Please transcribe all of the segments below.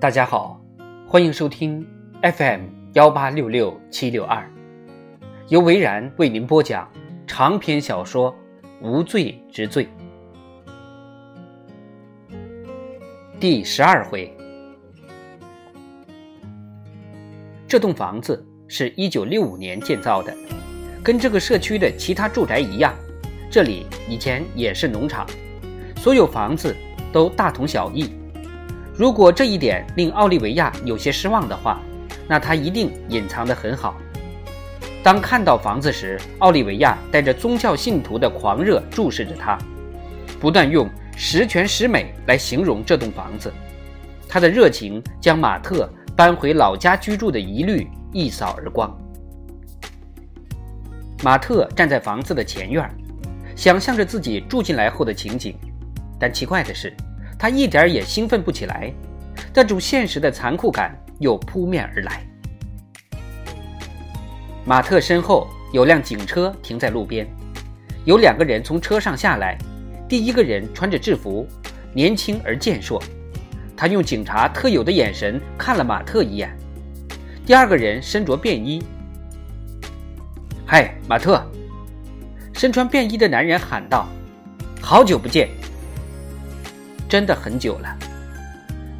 大家好，欢迎收听 FM 幺八六六七六二，由维然为您播讲长篇小说《无罪之罪》第十二回。这栋房子是一九六五年建造的，跟这个社区的其他住宅一样，这里以前也是农场，所有房子都大同小异。如果这一点令奥利维亚有些失望的话，那他一定隐藏得很好。当看到房子时，奥利维亚带着宗教信徒的狂热注视着他，不断用十全十美来形容这栋房子。他的热情将马特搬回老家居住的疑虑一扫而光。马特站在房子的前院，想象着自己住进来后的情景，但奇怪的是。他一点也兴奋不起来，那种现实的残酷感又扑面而来。马特身后有辆警车停在路边，有两个人从车上下来。第一个人穿着制服，年轻而健硕，他用警察特有的眼神看了马特一眼。第二个人身着便衣。“嗨，马特！”身穿便衣的男人喊道，“好久不见。”真的很久了，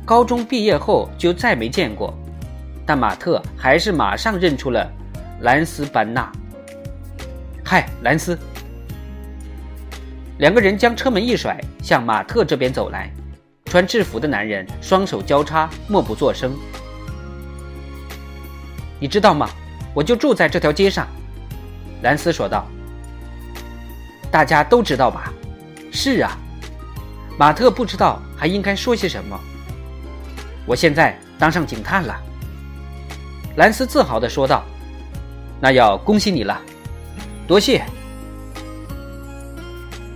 高中毕业后就再没见过，但马特还是马上认出了兰斯·班纳。嗨，兰斯！两个人将车门一甩，向马特这边走来。穿制服的男人双手交叉，默不作声。你知道吗？我就住在这条街上，兰斯说道。大家都知道吧？是啊。马特不知道还应该说些什么。我现在当上警探了，兰斯自豪地说道：“那要恭喜你了，多谢。”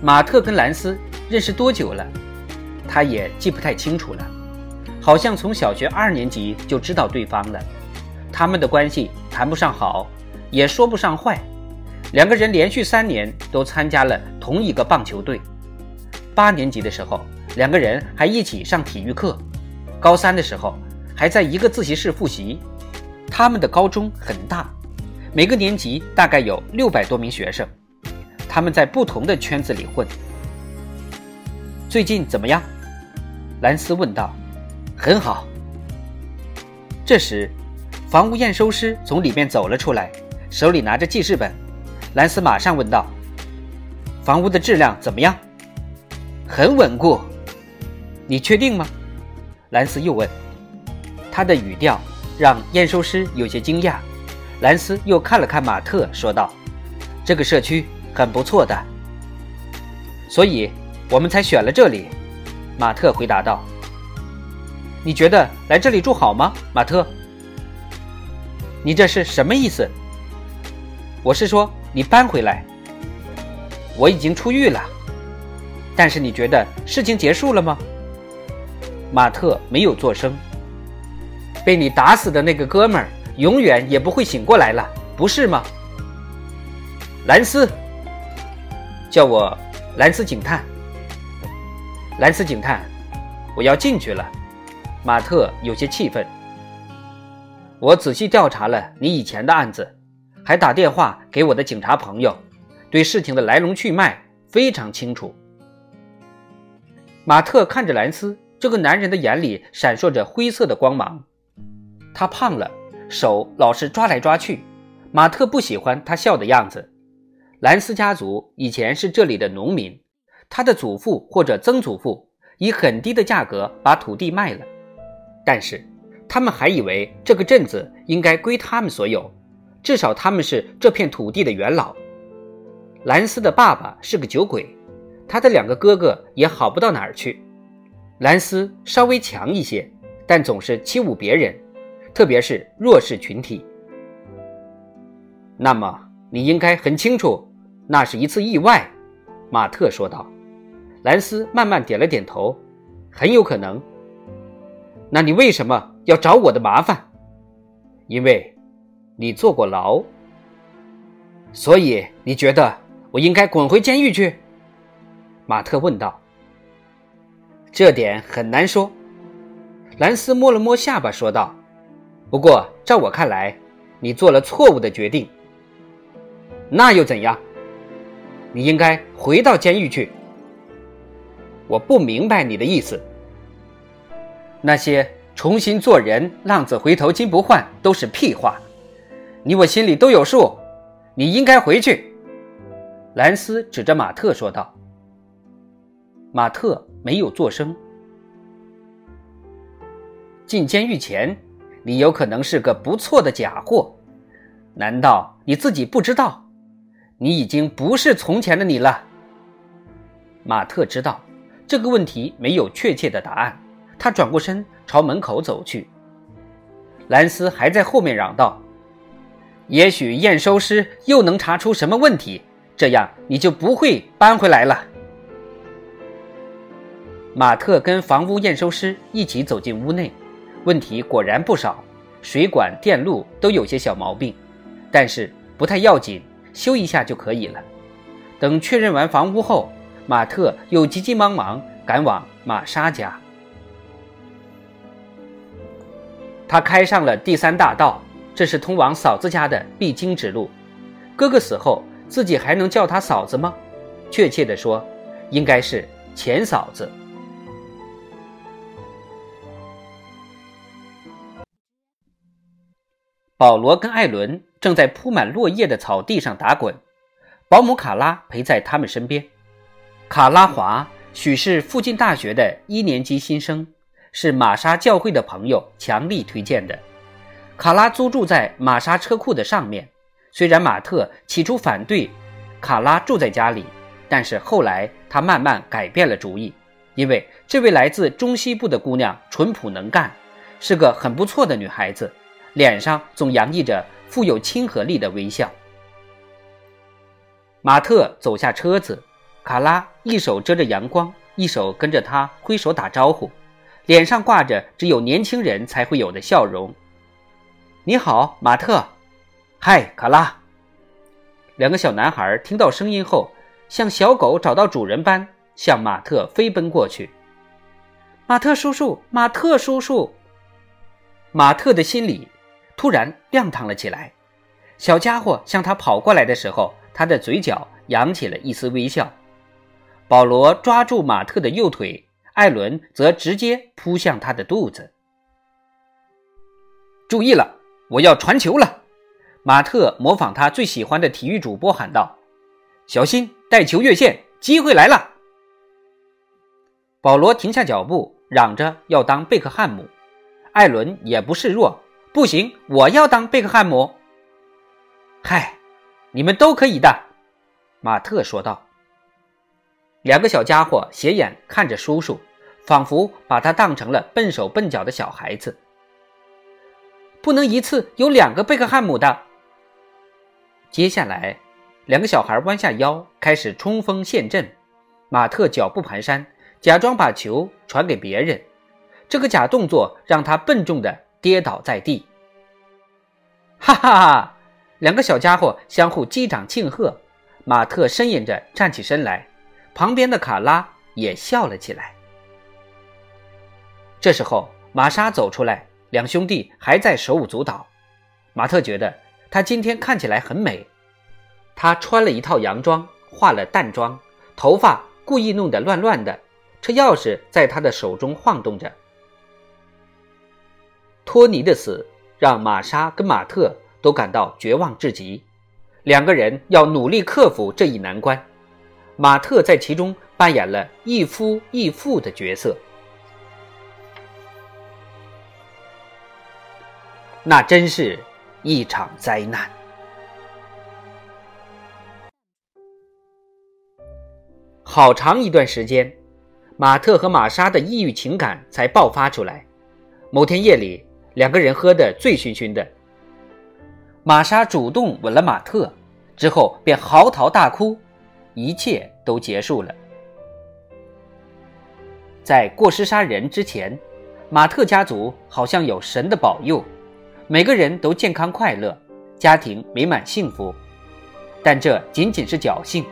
马特跟兰斯认识多久了？他也记不太清楚了，好像从小学二年级就知道对方了。他们的关系谈不上好，也说不上坏。两个人连续三年都参加了同一个棒球队。八年级的时候，两个人还一起上体育课；高三的时候，还在一个自习室复习。他们的高中很大，每个年级大概有六百多名学生。他们在不同的圈子里混。最近怎么样？兰斯问道。很好。这时，房屋验收师从里面走了出来，手里拿着记事本。兰斯马上问道：“房屋的质量怎么样？”很稳固，你确定吗？兰斯又问。他的语调让验收师有些惊讶。兰斯又看了看马特，说道：“这个社区很不错的，所以我们才选了这里。”马特回答道：“你觉得来这里住好吗，马特？你这是什么意思？我是说你搬回来。我已经出狱了。”但是你觉得事情结束了吗？马特没有作声。被你打死的那个哥们儿永远也不会醒过来了，不是吗？兰斯，叫我兰斯警探。兰斯警探，我要进去了。马特有些气愤。我仔细调查了你以前的案子，还打电话给我的警察朋友，对事情的来龙去脉非常清楚。马特看着兰斯，这个男人的眼里闪烁着灰色的光芒。他胖了，手老是抓来抓去。马特不喜欢他笑的样子。兰斯家族以前是这里的农民，他的祖父或者曾祖父以很低的价格把土地卖了，但是他们还以为这个镇子应该归他们所有，至少他们是这片土地的元老。兰斯的爸爸是个酒鬼。他的两个哥哥也好不到哪儿去，兰斯稍微强一些，但总是欺侮别人，特别是弱势群体。那么你应该很清楚，那是一次意外，马特说道。兰斯慢慢点了点头，很有可能。那你为什么要找我的麻烦？因为，你坐过牢，所以你觉得我应该滚回监狱去？马特问道：“这点很难说。”兰斯摸了摸下巴，说道：“不过，照我看来，你做了错误的决定。那又怎样？你应该回到监狱去。我不明白你的意思。那些重新做人、浪子回头金不换都是屁话，你我心里都有数。你应该回去。”兰斯指着马特说道。马特没有作声。进监狱前，你有可能是个不错的假货，难道你自己不知道？你已经不是从前的你了。马特知道这个问题没有确切的答案，他转过身朝门口走去。兰斯还在后面嚷道：“也许验收师又能查出什么问题，这样你就不会搬回来了。”马特跟房屋验收师一起走进屋内。问题果然不少，水管、电路都有些小毛病，但是不太要紧，修一下就可以了。等确认完房屋后，马特又急急忙忙赶往玛莎家。他开上了第三大道，这是通往嫂子家的必经之路。哥哥死后，自己还能叫他嫂子吗？确切的说，应该是前嫂子。保罗跟艾伦正在铺满落叶的草地上打滚，保姆卡拉陪在他们身边。卡拉华许是附近大学的一年级新生，是玛莎教会的朋友强力推荐的。卡拉租住在玛莎车库的上面。虽然马特起初反对卡拉住在家里，但是后来他慢慢改变了主意，因为这位来自中西部的姑娘淳朴能干，是个很不错的女孩子。脸上总洋溢着富有亲和力的微笑。马特走下车子，卡拉一手遮着阳光，一手跟着他挥手打招呼，脸上挂着只有年轻人才会有的笑容。“你好，马特。”“嗨，卡拉。”两个小男孩听到声音后，像小狗找到主人般向马特飞奔过去。“马特叔叔，马特叔叔。”马特的心里。突然亮堂了起来，小家伙向他跑过来的时候，他的嘴角扬起了一丝微笑。保罗抓住马特的右腿，艾伦则直接扑向他的肚子。注意了，我要传球了！马特模仿他最喜欢的体育主播喊道：“小心带球越线，机会来了！”保罗停下脚步，嚷着要当贝克汉姆。艾伦也不示弱。不行，我要当贝克汉姆。嗨，你们都可以的，马特说道。两个小家伙斜眼看着叔叔，仿佛把他当成了笨手笨脚的小孩子。不能一次有两个贝克汉姆的。接下来，两个小孩弯下腰开始冲锋陷阵，马特脚步蹒跚，假装把球传给别人。这个假动作让他笨重的。跌倒在地，哈哈哈！两个小家伙相互击掌庆贺。马特呻吟着站起身来，旁边的卡拉也笑了起来。这时候，玛莎走出来，两兄弟还在手舞足蹈。马特觉得她今天看起来很美，她穿了一套洋装，化了淡妆，头发故意弄得乱乱的，车钥匙在她的手中晃动着。托尼的死让玛莎跟马特都感到绝望至极，两个人要努力克服这一难关。马特在其中扮演了一夫一妇的角色，那真是一场灾难。好长一段时间，马特和玛莎的抑郁情感才爆发出来。某天夜里。两个人喝得醉醺醺的，玛莎主动吻了马特，之后便嚎啕大哭，一切都结束了。在过失杀人之前，马特家族好像有神的保佑，每个人都健康快乐，家庭美满幸福。但这仅仅是侥幸。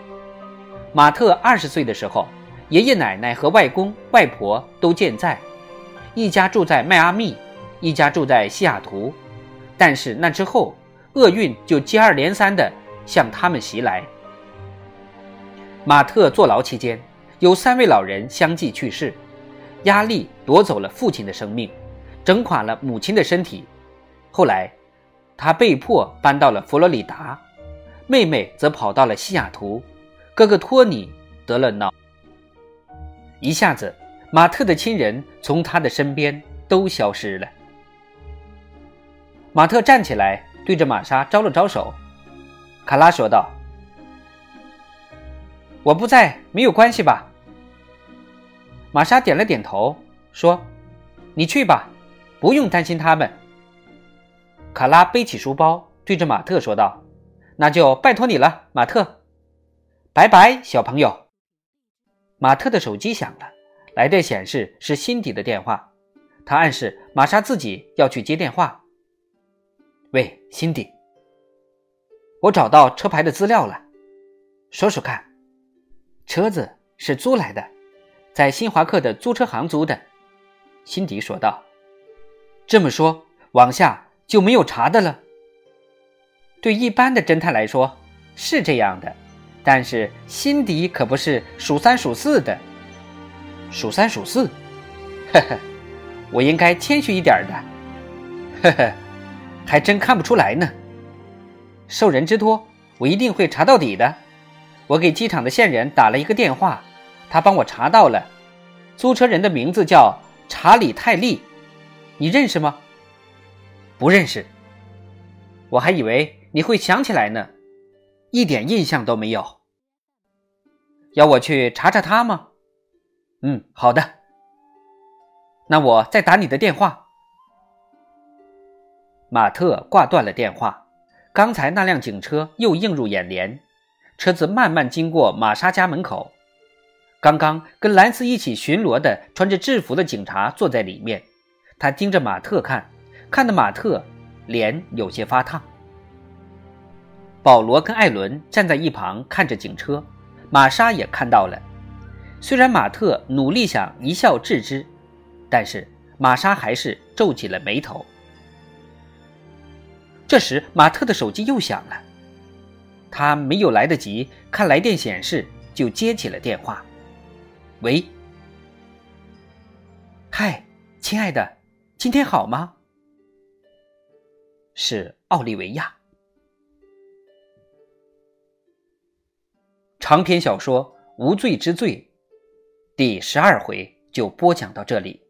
马特二十岁的时候，爷爷奶奶和外公外婆都健在。一家住在迈阿密，一家住在西雅图。但是那之后，厄运就接二连三地向他们袭来。马特坐牢期间，有三位老人相继去世，压力夺走了父亲的生命，整垮了母亲的身体。后来，他被迫搬到了佛罗里达，妹妹则跑到了西雅图，哥哥托尼得了脑。一下子，马特的亲人从他的身边都消失了。马特站起来，对着玛莎招了招手。卡拉说道：“我不在，没有关系吧？”玛莎点了点头，说：“你去吧，不用担心他们。”卡拉背起书包，对着马特说道：“那就拜托你了，马特。拜拜，小朋友。”马特的手机响了，来电显示是辛迪的电话。他暗示玛莎自己要去接电话。喂，辛迪，我找到车牌的资料了，说说看。车子是租来的，在新华客的租车行租的。辛迪说道。这么说，往下就没有查的了。对一般的侦探来说，是这样的。但是辛迪可不是数三数四的，数三数四，呵呵，我应该谦虚一点的，呵呵，还真看不出来呢。受人之托，我一定会查到底的。我给机场的线人打了一个电话，他帮我查到了，租车人的名字叫查理·泰利，你认识吗？不认识。我还以为你会想起来呢。一点印象都没有。要我去查查他吗？嗯，好的。那我再打你的电话。马特挂断了电话。刚才那辆警车又映入眼帘，车子慢慢经过玛莎家门口。刚刚跟兰斯一起巡逻的穿着制服的警察坐在里面，他盯着马特看，看得马特脸有些发烫。保罗跟艾伦站在一旁看着警车，玛莎也看到了。虽然马特努力想一笑置之，但是玛莎还是皱起了眉头。这时，马特的手机又响了，他没有来得及看来电显示，就接起了电话。“喂，嗨，亲爱的，今天好吗？”是奥利维亚。长篇小说《无罪之罪》第十二回就播讲到这里。